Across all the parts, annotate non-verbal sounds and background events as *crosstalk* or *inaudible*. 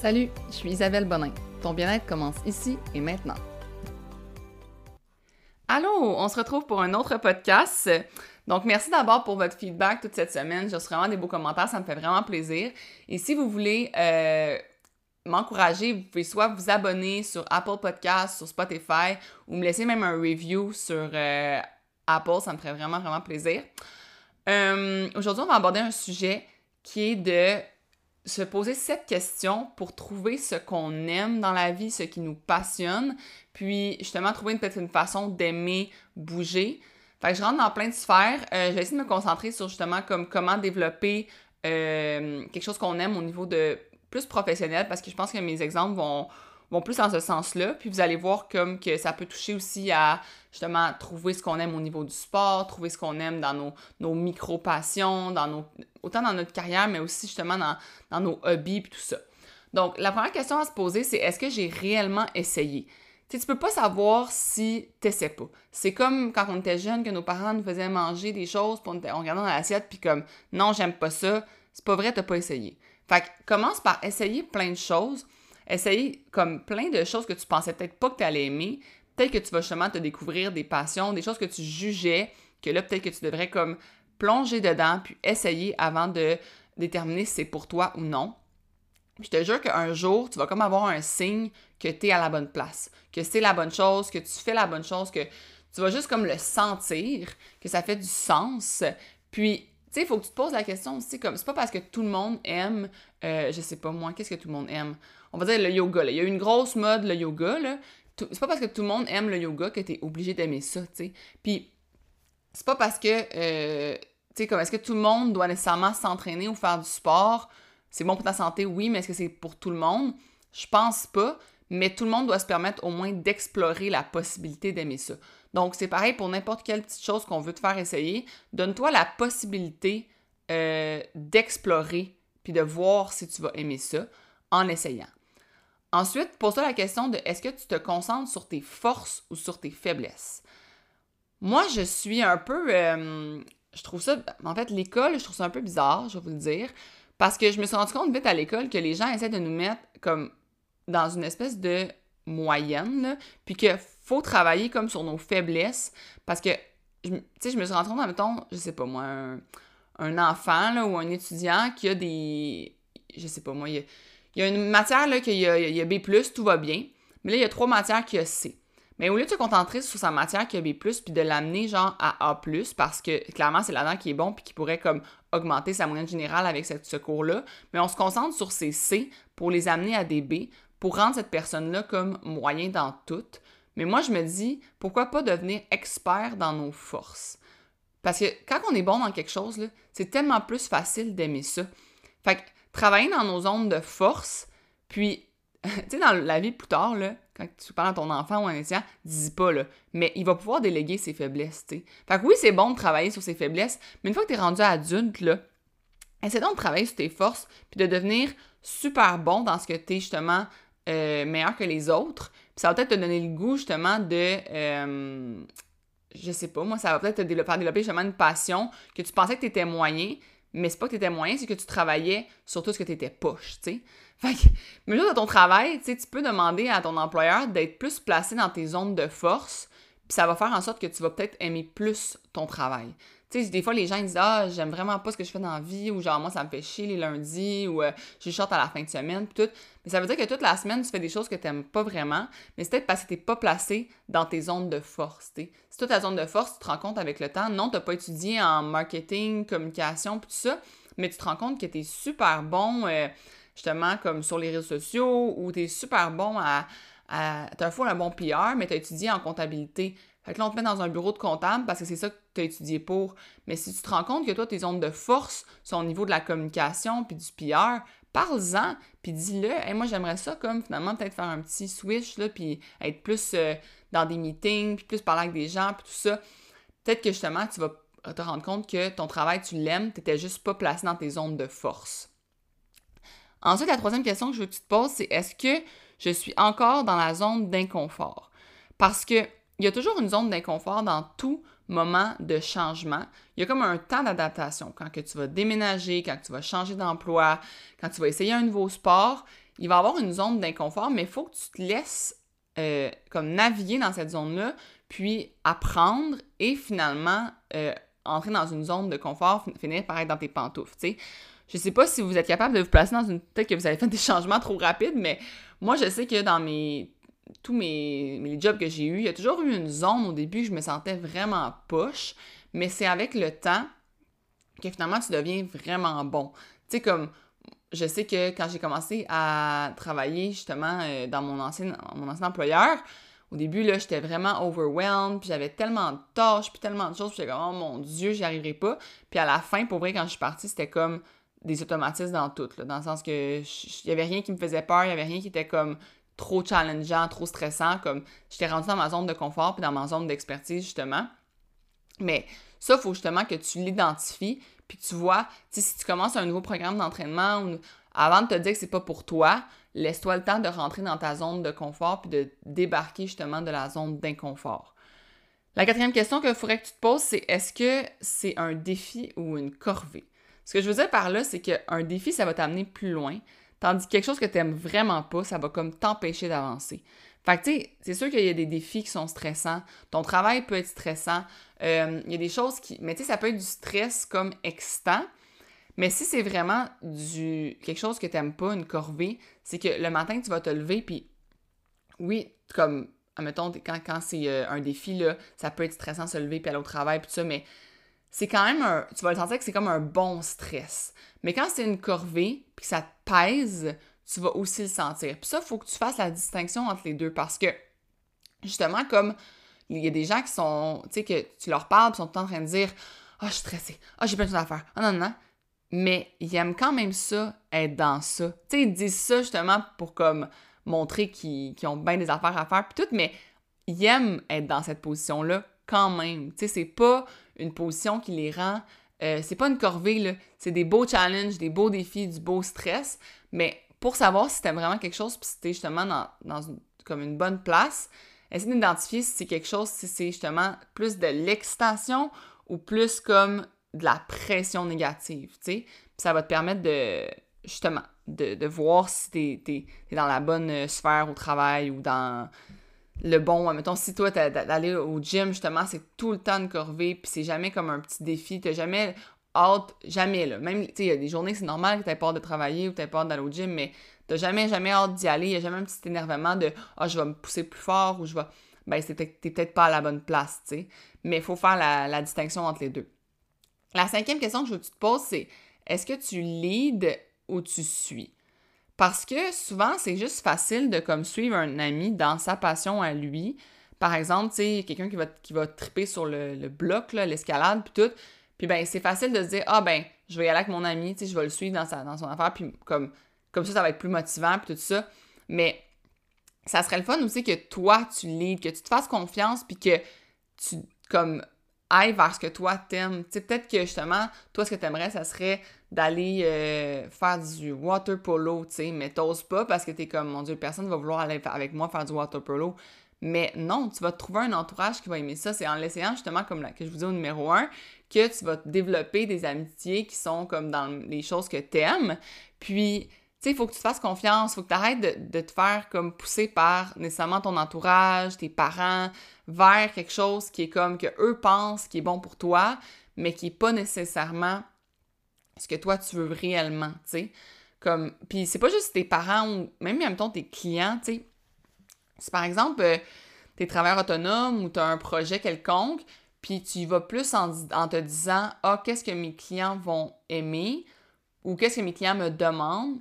Salut, je suis Isabelle Bonin. Ton bien-être commence ici et maintenant. Allô, on se retrouve pour un autre podcast. Donc, merci d'abord pour votre feedback toute cette semaine. J'ai vraiment des beaux commentaires, ça me fait vraiment plaisir. Et si vous voulez euh, m'encourager, vous pouvez soit vous abonner sur Apple Podcasts, sur Spotify, ou me laisser même un review sur euh, Apple, ça me ferait vraiment, vraiment plaisir. Euh, aujourd'hui, on va aborder un sujet qui est de se poser cette question pour trouver ce qu'on aime dans la vie, ce qui nous passionne, puis justement trouver peut-être une façon d'aimer bouger. Fait que je rentre dans plein de sphères. Euh, je vais essayer de me concentrer sur justement comme comment développer euh, quelque chose qu'on aime au niveau de plus professionnel parce que je pense que mes exemples vont, vont plus dans ce sens-là. Puis vous allez voir comme que ça peut toucher aussi à justement trouver ce qu'on aime au niveau du sport, trouver ce qu'on aime dans nos, micro-passions, dans nos, autant dans notre carrière, mais aussi justement dans, dans nos hobbies et tout ça. Donc, la première question à se poser, c'est est-ce que j'ai réellement essayé? Tu sais, tu peux pas savoir si t'essaies pas. C'est comme quand on était jeune, que nos parents nous faisaient manger des choses, puis on, on regardait dans l'assiette, puis comme « non, j'aime pas ça », c'est pas vrai, t'as pas essayé. Fait que commence par essayer plein de choses, essayer comme plein de choses que tu pensais peut-être pas que tu allais aimer, peut-être que tu vas justement te découvrir des passions, des choses que tu jugeais, que là peut-être que tu devrais comme plonger dedans, puis essayer avant de déterminer si c'est pour toi ou non. je te jure qu'un jour, tu vas comme avoir un signe que tu es à la bonne place, que c'est la bonne chose, que tu fais la bonne chose, que tu vas juste comme le sentir, que ça fait du sens. Puis, tu sais, il faut que tu te poses la question aussi, comme, c'est pas parce que tout le monde aime, euh, je sais pas moi, qu'est-ce que tout le monde aime? On va dire le yoga. Il y a eu une grosse mode, le yoga, là. C'est pas parce que tout le monde aime le yoga que tu es obligé d'aimer ça, tu sais. Puis, c'est pas parce que, euh, tu sais, comme, est-ce que tout le monde doit nécessairement s'entraîner ou faire du sport? C'est bon pour ta santé, oui, mais est-ce que c'est pour tout le monde? Je pense pas mais tout le monde doit se permettre au moins d'explorer la possibilité d'aimer ça. Donc, c'est pareil pour n'importe quelle petite chose qu'on veut te faire essayer. Donne-toi la possibilité euh, d'explorer puis de voir si tu vas aimer ça en essayant. Ensuite, pose-toi la question de est-ce que tu te concentres sur tes forces ou sur tes faiblesses? Moi, je suis un peu. Euh, je trouve ça. En fait, l'école, je trouve ça un peu bizarre, je vais vous le dire. Parce que je me suis rendu compte vite à l'école que les gens essaient de nous mettre comme dans une espèce de moyenne, puis qu'il faut travailler comme sur nos faiblesses, parce que, tu sais, je me suis rendu compte, mettons, je sais pas moi, un, enfant là, ou un étudiant qui a des, je sais pas moi, il y a, une matière là, qu'il y a, il y a B+, tout va bien, mais là, il y a trois matières qui a C. Mais au lieu de se concentrer sur sa matière qui a B+, puis de l'amener genre à A+, parce que clairement, c'est là-dedans qui est bon, puis qui pourrait comme augmenter sa moyenne générale avec ce cours-là, mais on se concentre sur ses C pour les amener à des B, pour rendre cette personne-là comme moyen dans tout. Mais moi, je me dis, pourquoi pas devenir expert dans nos forces? Parce que quand on est bon dans quelque chose, c'est tellement plus facile d'aimer ça. Fait que travailler dans nos zones de force, puis, *laughs* tu sais, dans la vie plus tard, là, quand tu parles à ton enfant ou à un étudiant, dis pas, là, mais il va pouvoir déléguer ses faiblesses, tu sais. Fait que oui, c'est bon de travailler sur ses faiblesses, mais une fois que tu es rendu adulte, là, essaie donc de travailler sur tes forces, puis de devenir super bon dans ce que tu es justement euh, meilleur que les autres. Puis ça va peut-être te donner le goût justement de. Euh, je sais pas, moi, ça va peut-être te développer, faire développer justement une passion que tu pensais que tu étais moyen, mais c'est pas que tu étais moyen, c'est que tu travaillais sur tout ce que tu étais poche, tu sais. Fait que, mais là, dans ton travail, tu peux demander à ton employeur d'être plus placé dans tes zones de force, puis ça va faire en sorte que tu vas peut-être aimer plus ton travail. Tu sais, des fois, les gens ils disent Ah, j'aime vraiment pas ce que je fais dans la vie, ou genre, moi, ça me fait chier les lundis, ou euh, je short à la fin de semaine, puis tout. Mais ça veut dire que toute la semaine, tu fais des choses que tu n'aimes pas vraiment, mais c'est peut-être parce que tu n'es pas placé dans tes zones de force. T'sais. Si toi, ta zone de force, tu te rends compte avec le temps, non, tu n'as pas étudié en marketing, communication, puis tout ça, mais tu te rends compte que tu es super bon, euh, justement, comme sur les réseaux sociaux, ou tu es super bon à. À tu as un, un bon PR, mais tu as étudié en comptabilité. Fait que là, on te met dans un bureau de comptable parce que c'est ça que tu as étudié pour. Mais si tu te rends compte que toi, tes zones de force sont au niveau de la communication puis du PR, parle-en, puis dis-le. Hey, moi, j'aimerais ça comme finalement peut-être faire un petit switch, là, puis être plus euh, dans des meetings, puis plus parler avec des gens, puis tout ça. Peut-être que justement, tu vas te rendre compte que ton travail, tu l'aimes, tu n'étais juste pas placé dans tes zones de force. Ensuite, la troisième question que je veux que tu te poses, c'est est-ce que je suis encore dans la zone d'inconfort? Parce que il y a toujours une zone d'inconfort dans tout moment de changement. Il y a comme un temps d'adaptation. Quand que tu vas déménager, quand tu vas changer d'emploi, quand tu vas essayer un nouveau sport, il va y avoir une zone d'inconfort, mais il faut que tu te laisses euh, comme naviguer dans cette zone-là, puis apprendre et finalement euh, entrer dans une zone de confort, finir par être dans tes pantoufles. Je sais pas si vous êtes capable de vous placer dans une... Peut-être que vous avez fait des changements trop rapides, mais moi, je sais que dans. Tous mes, mes jobs que j'ai eus, il y a toujours eu une zone au début où je me sentais vraiment poche, mais c'est avec le temps que finalement tu deviens vraiment bon. Tu sais, comme je sais que quand j'ai commencé à travailler justement euh, dans mon ancien, mon ancien employeur, au début, là, j'étais vraiment overwhelmed, puis j'avais tellement de tâches, puis tellement de choses, puis j'étais comme, oh mon Dieu, j'y arriverai pas. Puis à la fin, pour vrai, quand je suis partie, c'était comme des automatismes dans tout, dans le sens que il y avait rien qui me faisait peur, il y avait rien qui était comme trop challengeant, trop stressant, comme j'étais rendue dans ma zone de confort, puis dans ma zone d'expertise, justement. Mais ça, il faut justement que tu l'identifies, puis tu vois, si tu commences un nouveau programme d'entraînement, avant de te dire que c'est pas pour toi, laisse-toi le temps de rentrer dans ta zone de confort puis de débarquer justement de la zone d'inconfort. La quatrième question qu'il faudrait que tu te poses, c'est est-ce que c'est un défi ou une corvée? Ce que je veux dire par là, c'est qu'un défi, ça va t'amener plus loin, tandis que quelque chose que tu n'aimes vraiment pas, ça va comme t'empêcher d'avancer. Fait que, tu sais, c'est sûr qu'il y a des défis qui sont stressants. Ton travail peut être stressant. Euh, il y a des choses qui. Mais tu sais, ça peut être du stress comme excitant. Mais si c'est vraiment du quelque chose que tu n'aimes pas, une corvée, c'est que le matin, tu vas te lever, puis oui, comme, admettons, quand, quand c'est euh, un défi, là, ça peut être stressant de se lever, puis aller au travail, puis tout ça, mais c'est quand même un. Tu vas le sentir que c'est comme un bon stress. Mais quand c'est une corvée, puis que ça te pèse, tu vas aussi le sentir. Puis ça, il faut que tu fasses la distinction entre les deux parce que, justement, comme il y a des gens qui sont, tu sais, que tu leur parles, ils sont tout en train de dire Ah, oh, je suis stressée. Ah, oh, j'ai plein de choses à faire. Ah, non, non, non. Mais ils aiment quand même ça, être dans ça. Tu sais, ils disent ça justement pour comme montrer qu'ils ont bien des affaires à faire, puis tout, mais ils aiment être dans cette position-là quand même. Tu sais, c'est pas une position qui les rend. Euh, c'est pas une corvée. C'est des beaux challenges, des beaux défis, du beau stress, mais pour savoir si t'aimes vraiment quelque chose, puis si t'es justement dans, une, comme une bonne place, essayer d'identifier si c'est quelque chose, si c'est justement plus de l'excitation ou plus comme de la pression négative, tu sais. Ça va te permettre de, justement, de, de voir si t'es es, dans la bonne euh, sphère au travail ou dans le bon. Mettons, si toi, d'aller au gym, justement, c'est tout le temps de corvée, puis c'est jamais comme un petit défi, t'as jamais hâte, jamais, là. Même, tu sais, il y a des journées, c'est normal que t'aies peur de travailler ou t'aies peur d'aller au gym, mais t'as jamais, jamais hâte d'y aller. Il y a jamais un petit énervement de « Ah, je vais me pousser plus fort » ou « Je vais... » Ben, t'es peut-être pas à la bonne place, tu sais. Mais il faut faire la, distinction entre les deux. La cinquième question que je veux que tu te poses, c'est est-ce que tu leads ou tu suis? Parce que souvent, c'est juste facile de comme suivre un ami dans sa passion à lui. Par exemple, tu sais, quelqu'un qui va, qui va triper sur le, le bloc, l'escalade, puis tout. Puis ben, c'est facile de se dire, ah ben, je vais y aller avec mon ami, tu sais, je vais le suivre dans, sa, dans son affaire, puis comme, comme ça, ça va être plus motivant, puis tout ça. Mais ça serait le fun aussi que toi, tu leads, que tu te fasses confiance, puis que tu, comme, ailles vers ce que toi t'aimes. Tu sais, peut-être que justement, toi, ce que t'aimerais, ça serait d'aller euh, faire du water polo, tu sais, mais t'oses pas parce que t'es comme, mon Dieu, personne va vouloir aller avec moi faire du water polo. Mais non, tu vas trouver un entourage qui va aimer ça. C'est en l'essayant justement, comme que je vous dis au numéro un, que tu vas développer des amitiés qui sont comme dans les choses que tu aimes. Puis, tu sais, il faut que tu te fasses confiance, faut que tu arrêtes de, te faire comme pousser par nécessairement ton entourage, tes parents, vers quelque chose qui est comme que eux pensent qui est bon pour toi, mais qui n'est pas nécessairement ce que toi tu veux réellement, tu sais. Comme, puis c'est pas juste tes parents ou même en tes clients, tu sais si par exemple, euh, tu es travailleur autonome ou tu as un projet quelconque, puis tu y vas plus en, te disant Ah, qu'est-ce que mes clients vont aimer ou qu'est-ce que mes clients me demandent,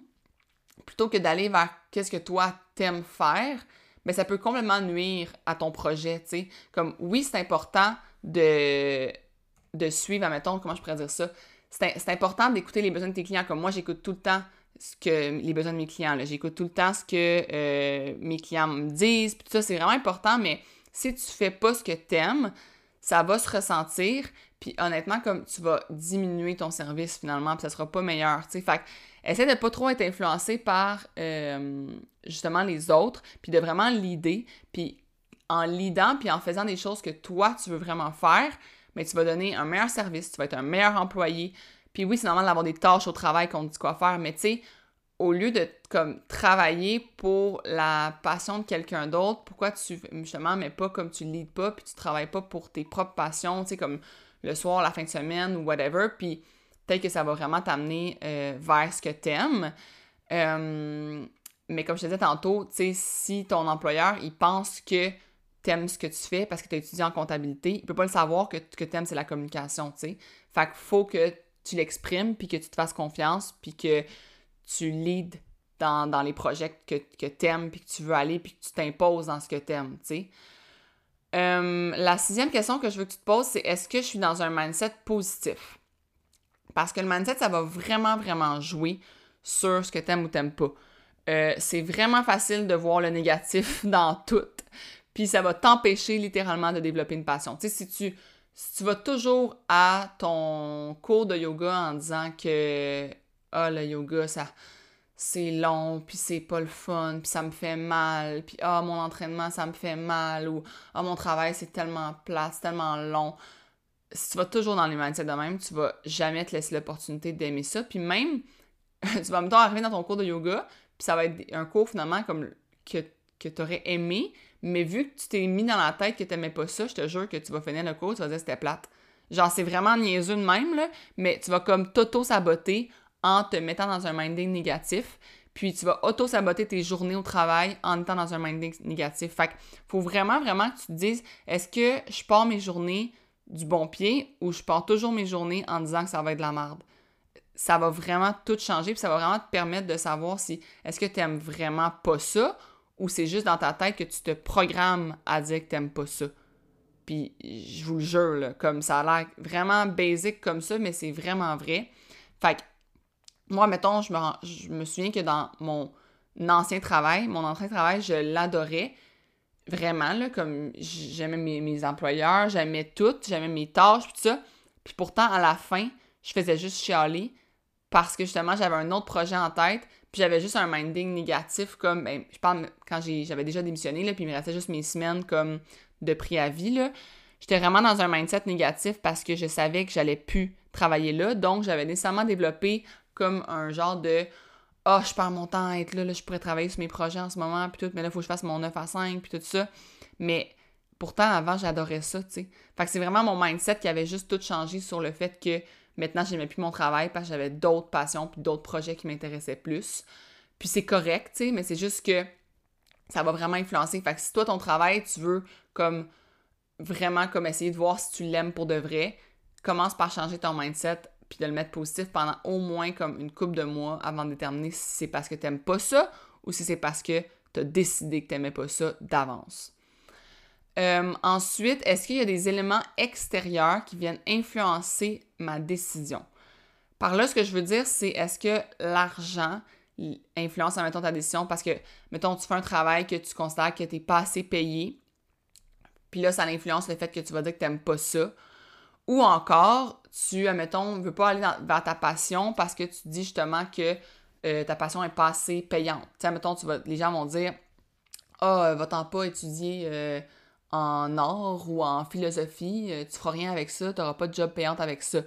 plutôt que d'aller vers qu'est-ce que toi t'aimes faire, mais ben, ça peut complètement nuire à ton projet, tu sais. Comme, oui, c'est important de, de suivre, admettons, comment je pourrais dire ça, c'est important d'écouter les besoins de tes clients. Comme moi, j'écoute tout le temps ce que les besoins de mes clients. J'écoute tout le temps ce que euh, mes clients me disent. Puis tout ça, c'est vraiment important, mais si tu fais pas ce que tu aimes, ça va se ressentir. Puis honnêtement, comme tu vas diminuer ton service finalement, puis ça sera pas meilleur. sais. Fait essaie de pas trop être influencé par euh, justement les autres, puis de vraiment l'idée. Puis en lidant, puis en faisant des choses que toi, tu veux vraiment faire, mais tu vas donner un meilleur service, tu vas être un meilleur employé, puis oui, c'est normal d'avoir des tâches au travail qu'on dit quoi faire, mais tu sais, au lieu de comme travailler pour la passion de quelqu'un d'autre, pourquoi tu justement mais pas comme tu leads pas puis tu travailles pas pour tes propres passions, tu sais comme le soir, la fin de semaine ou whatever, puis peut-être que ça va vraiment t'amener euh, vers ce que t'aimes. Euh, mais comme je te disais tantôt, tu sais, si ton employeur, il pense que t'aimes ce que tu fais parce que tu as étudié en comptabilité, il peut pas le savoir que, que t'aimes, c'est la communication, tu sais. Fait qu'il faut que tu l'exprimes, puis que tu te fasses confiance, puis que tu leads dans, les projets que, que t'aimes, puis que tu veux aller, puis que tu t'imposes dans ce que t'aimes, tu sais. Euh, la sixième question que je veux que tu te poses, c'est est-ce que je suis dans un mindset positif? Parce que le mindset, ça va vraiment, vraiment jouer sur ce que t'aimes ou t'aimes pas. Euh, c'est vraiment facile de voir le négatif *laughs* dans tout. Puis ça va t'empêcher littéralement de développer une passion. Tu sais, si tu, si tu vas toujours à ton cours de yoga en disant que ah, le yoga, ça c'est long, puis c'est pas le fun, puis ça me fait mal, puis ah, mon entraînement, ça me fait mal, ou ah, mon travail, c'est tellement plat, c'est tellement long. Si tu vas toujours dans les mindsets de même, tu vas jamais te laisser l'opportunité d'aimer ça, puis même, *laughs* tu vas, temps arriver dans ton cours de yoga, puis ça va être un cours finalement comme que, que tu aurais aimé, mais vu que tu t'es mis dans la tête que t'aimais pas ça, je te jure que tu vas finir le cours, tu vas dire c'était plate. Genre, c'est vraiment niaiseux de même, là, mais tu vas comme t'auto-saboter en te mettant dans un minding négatif. Puis tu vas auto-saboter tes journées au travail en étant dans un minding négatif. Fait qu'il faut vraiment, vraiment que tu te dises est-ce que je pars mes journées du bon pied ou je pars toujours mes journées en disant que ça va être de la merde? Ça va vraiment tout changer, puis ça va vraiment te permettre de savoir si est-ce que tu aimes vraiment pas ça ou c'est juste dans ta tête que tu te programmes à dire que t'aimes pas ça? Puis je vous le jure, là, comme ça a l'air vraiment basique comme ça, mais c'est vraiment vrai. Fait que moi, mettons, je me, souviens que dans mon ancien travail, mon ancien travail, je l'adorais vraiment, là, comme j'aimais mes, employeurs, j'aimais tout, j'aimais mes tâches, tout ça. Puis pourtant, à la fin, je faisais juste chialer parce que justement, j'avais un autre projet en tête, j'avais juste un minding négatif, comme, ben, je parle quand j'avais déjà démissionné, là, puis il me restait juste mes semaines comme de préavis, là. J'étais vraiment dans un mindset négatif parce que je savais que j'allais plus travailler là, donc j'avais nécessairement développé comme un genre de Ah, oh, je perds mon temps à être là, là, je pourrais travailler sur mes projets en ce moment, puis tout, mais là, il faut que je fasse mon 9 à 5, puis tout ça. Mais pourtant, avant, j'adorais ça, tu sais. Fait que c'est vraiment mon mindset qui avait juste tout changé sur le fait que maintenant, j'aimais plus mon travail parce que j'avais d'autres passions puis d'autres projets qui m'intéressaient plus. Puis c'est correct, tu sais, mais c'est juste que ça va vraiment influencer. Fait que si toi, ton travail, tu veux comme vraiment comme essayer de voir si tu l'aimes pour de vrai, commence par changer ton mindset puis de le mettre positif pendant au moins comme une couple de mois avant de déterminer si c'est parce que tu n'aimes pas ça ou si c'est parce que tu as décidé que tu n'aimais pas ça d'avance. Euh, ensuite, est-ce qu'il y a des éléments extérieurs qui viennent influencer ma décision? Par là, ce que je veux dire, c'est est-ce que l'argent influence, mettons, ta décision? Parce que, mettons, tu fais un travail que tu considères que tu n'es pas assez payé, puis là, ça influence le fait que tu vas dire que tu n'aimes pas ça, ou encore, tu, admettons, ne veux pas aller vers ta passion parce que tu dis justement que euh, ta passion est pas assez payante. Tu sais, les gens vont dire Ah, oh, va-t'en pas étudier euh, en art ou en philosophie, tu tu feras rien avec ça, tu n'auras pas de job payante avec ça.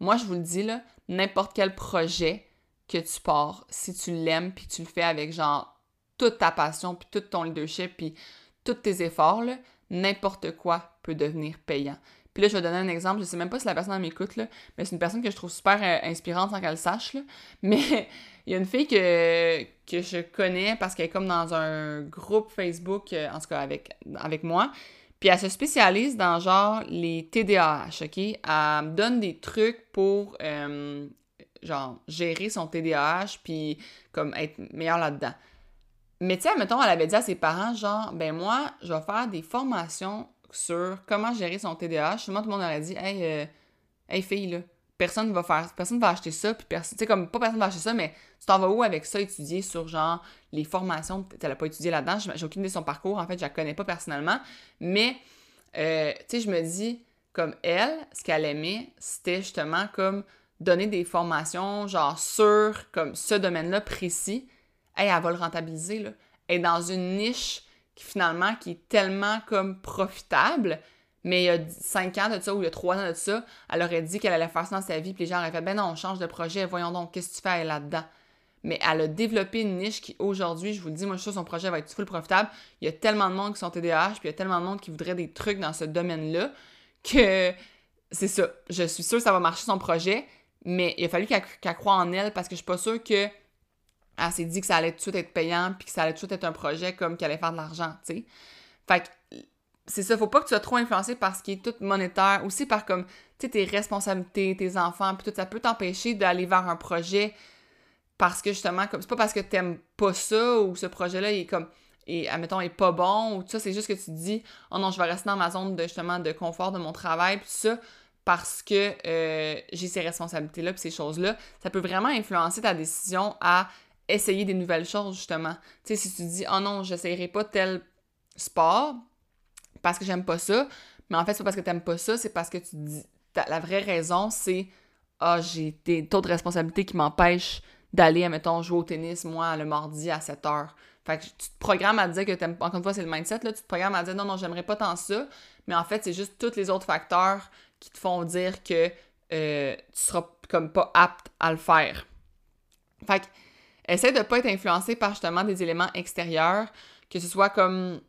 Moi, je vous le dis, là, n'importe quel projet que tu pars, si tu l'aimes puis tu le fais avec genre toute ta passion puis tout ton leadership puis tous tes efforts, n'importe quoi peut devenir payant. Puis là, je vais donner un exemple. Je sais même pas si la personne m'écoute, mais c'est une personne que je trouve super euh, inspirante sans qu'elle le sache. Là. Mais *laughs* il y a une fille que, que je connais parce qu'elle est comme dans un groupe Facebook, euh, en tout cas avec, avec moi. Puis elle se spécialise dans genre les TDAH, OK? Elle me donne des trucs pour euh, genre gérer son TDAH puis comme être meilleur là-dedans. Mais tu sais, mettons, elle avait dit à ses parents, genre, ben moi, je vais faire des formations sur comment gérer son TDAH, tout le monde aurait dit Hey, euh, hey fille, là, personne va faire, personne va acheter ça, puis personne, tu sais, comme pas personne va acheter ça, mais tu t'en vas où avec ça étudier sur genre les formations, elle a pas étudié là-dedans, j'ai aucune idée de son parcours, en fait, je la connais pas personnellement, mais, euh, tu sais, je me dis, comme elle, ce qu'elle aimait, c'était justement comme donner des formations, genre sur comme ce domaine-là précis, elle va le rentabiliser, là. Elle est dans une niche qui finalement, qui est tellement comme profitable, mais il y a 5 ans de ça ou il y a 3 ans de ça, elle aurait dit qu'elle allait faire ça dans sa vie, puis les gens auraient fait Ben non, on change de projet, voyons donc, qu'est-ce que tu fais là-dedans? Mais elle a développé une niche qui, aujourd'hui, je vous le dis, moi, je suis son projet va être full profitable. Il y a tellement de monde qui sont TDAH, puis il y a tellement de monde qui voudrait des trucs dans ce domaine-là, que c'est ça. Je suis sûre que ça va marcher son projet, mais il a fallu qu'elle croie en elle parce que je suis pas sûre que elle s'est dit que ça allait tout de suite être payant puis que ça allait tout de suite être un projet comme qu'elle allait faire de l'argent, tu sais. Fait que c'est ça, faut pas que tu sois trop influencé par ce qui est tout monétaire, aussi par comme, tu sais, tes responsabilités, tes enfants, puis tout ça peut t'empêcher d'aller vers un projet parce que justement, comme c'est pas parce que t'aimes pas ça ou ce projet-là est comme, et admettons, est pas bon ou tout ça, c'est juste que tu te dis, oh non, je vais rester dans ma zone de justement de confort de mon travail, puis ça, parce que euh, j'ai ces responsabilités-là, puis ces choses-là, ça peut vraiment influencer ta décision à essayer des nouvelles choses, justement. Tu sais, si tu dis, oh non, j'essayerai pas tel sport parce que j'aime pas ça, mais en fait, c'est pas parce que t'aimes pas ça, c'est parce que tu dis, la vraie raison, c'est, ah, j'ai des taux de responsabilités qui m'empêchent d'aller, admettons, jouer au tennis, moi, le mardi à 7 heures. Fait que tu te programmes à dire que t'aimes, encore une fois, c'est le mindset, là, tu te programmes à dire, non, non, j'aimerais pas tant ça, mais en fait, c'est juste tous les autres facteurs qui te font dire que euh, tu seras comme pas apte à le faire. Fait que, essaie de pas être influencé par justement des éléments extérieurs, que ce soit comme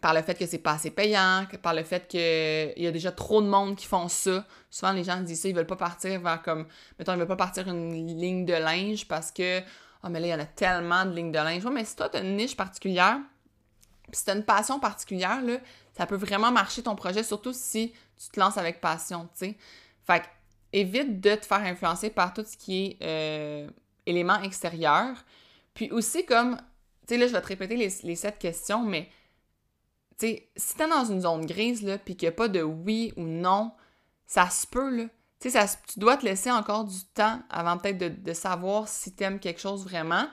par le fait que c'est pas assez payant, par le fait qu'il y a déjà trop de monde qui font ça. Souvent, les gens disent ça, ils veulent pas partir vers comme, mettons, ils veulent pas partir une ligne de linge parce que, oh, mais là, il y en a tellement de lignes de linge. Mais si toi, t'as une niche particulière, puis si t'as une passion particulière, là, ça peut vraiment marcher ton projet, surtout si tu te lances avec passion, tu sais. Fait que, évite de te faire influencer par tout ce qui est euh, éléments extérieurs. Puis aussi, comme, tu sais, là, je vais te répéter les sept questions, mais tu sais, si t'es dans une zone grise, là, puis qu'il n'y a pas de oui ou non, ça se peut, là. Tu sais, tu dois te laisser encore du temps avant peut-être de, savoir si t'aimes quelque chose vraiment.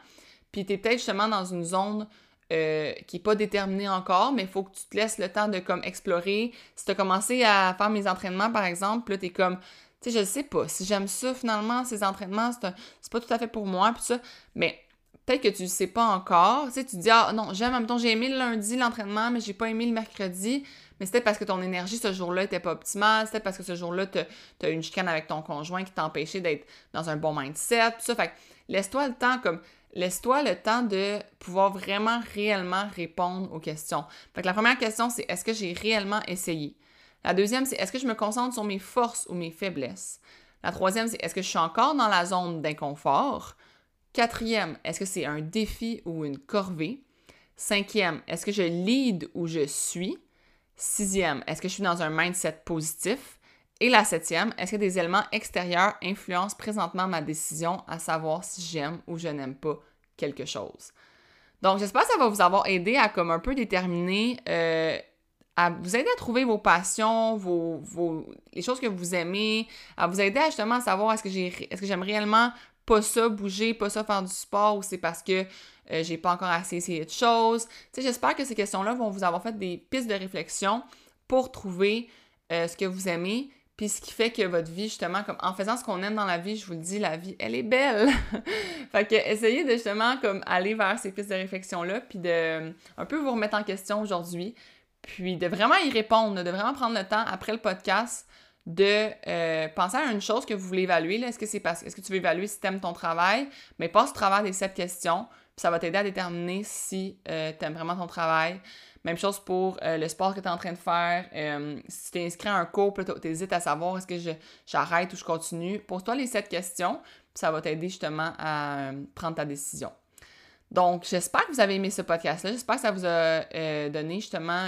Puis t'es peut-être justement dans une zone euh, qui n'est pas déterminée encore, mais il faut que tu te laisses le temps de comme explorer. Si t'as commencé à faire mes entraînements, par exemple, là, t'es comme, tu sais, je sais pas, si j'aime ça finalement, ces entraînements, c'est pas tout à fait pour moi, puis ça. Mais peut-être que tu ne sais pas encore. Tu sais, tu dis, ah non, j'aime, en même temps, j'ai aimé le lundi l'entraînement, mais j'ai pas aimé le mercredi. Mais c'était parce que ton énergie ce jour-là était pas optimale. C'était parce que ce jour-là, tu as une chicane avec ton conjoint qui t'a empêché d'être dans un bon mindset. Tout ça. Fait laisse-toi le temps, comme, laisse-toi le temps de pouvoir vraiment, réellement répondre aux questions. Fait que la première question, c'est est-ce que j'ai réellement essayé? La deuxième, c'est est-ce que je me concentre sur mes forces ou mes faiblesses? La troisième, c'est est-ce que je suis encore dans la zone d'inconfort? Quatrième, est-ce que c'est un défi ou une corvée? Cinquième, est-ce que je lead ou je suis? Sixième, est-ce que je suis dans un mindset positif? Et la septième, est-ce que des éléments extérieurs influencent présentement ma décision à savoir si j'aime ou je n'aime pas quelque chose? Donc, j'espère que ça va vous avoir aidé à comme un peu déterminer, euh, à vous aider à trouver vos passions, vos, les choses que vous aimez, à vous aider à justement savoir que j'ai, est-ce que j'aime réellement pas ça bouger, pas ça faire du sport, ou c'est parce que euh, j'ai pas encore assez essayé de choses. Tu sais, j'espère que ces questions-là vont vous avoir fait des pistes de réflexion pour trouver euh, ce que vous aimez, puis ce qui fait que votre vie, justement, comme en faisant ce qu'on aime dans la vie, je vous le dis, la vie, elle est belle. *laughs* fait que essayez de justement comme aller vers ces pistes de réflexion-là, puis de un peu vous remettre en question aujourd'hui, puis de vraiment y répondre, de vraiment prendre le temps après le podcast de euh, penser à une chose que vous voulez évaluer. Est-ce que c'est parce est-ce que tu veux évaluer si tu aimes ton travail? Mais passe au travers des sept questions, puis ça va t'aider à déterminer si euh, tu aimes vraiment ton travail. Même chose pour euh, le sport que tu es en train de faire. si tu es inscrit à un cours, tu hésites à savoir est-ce que j'arrête ou je continue. Pose-toi les sept questions, ça va t'aider justement à prendre ta décision. Donc, j'espère que vous avez aimé ce podcast-là. J'espère que ça vous a donné justement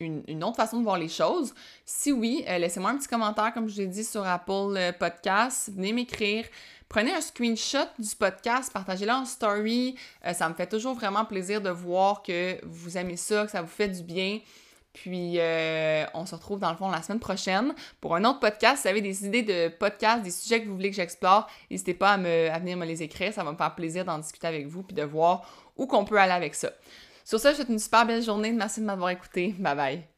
une, autre façon de voir les choses? Si oui, euh, laissez-moi un petit commentaire, comme je l'ai dit sur Apple euh, Podcast. Venez m'écrire. Prenez un screenshot du podcast, partagez-le en story. Euh, ça me fait toujours vraiment plaisir de voir que vous aimez ça, que ça vous fait du bien. Puis, on se retrouve dans le fond la semaine prochaine pour un autre podcast. Si vous avez des idées de podcast, des sujets que vous voulez que j'explore, n'hésitez pas à, me, à venir me les écrire. Ça va me faire plaisir d'en discuter avec vous puis de voir où qu'on peut aller avec ça. Sur ça, je souhaite une super belle journée. Merci de m'avoir écouté. Bye bye.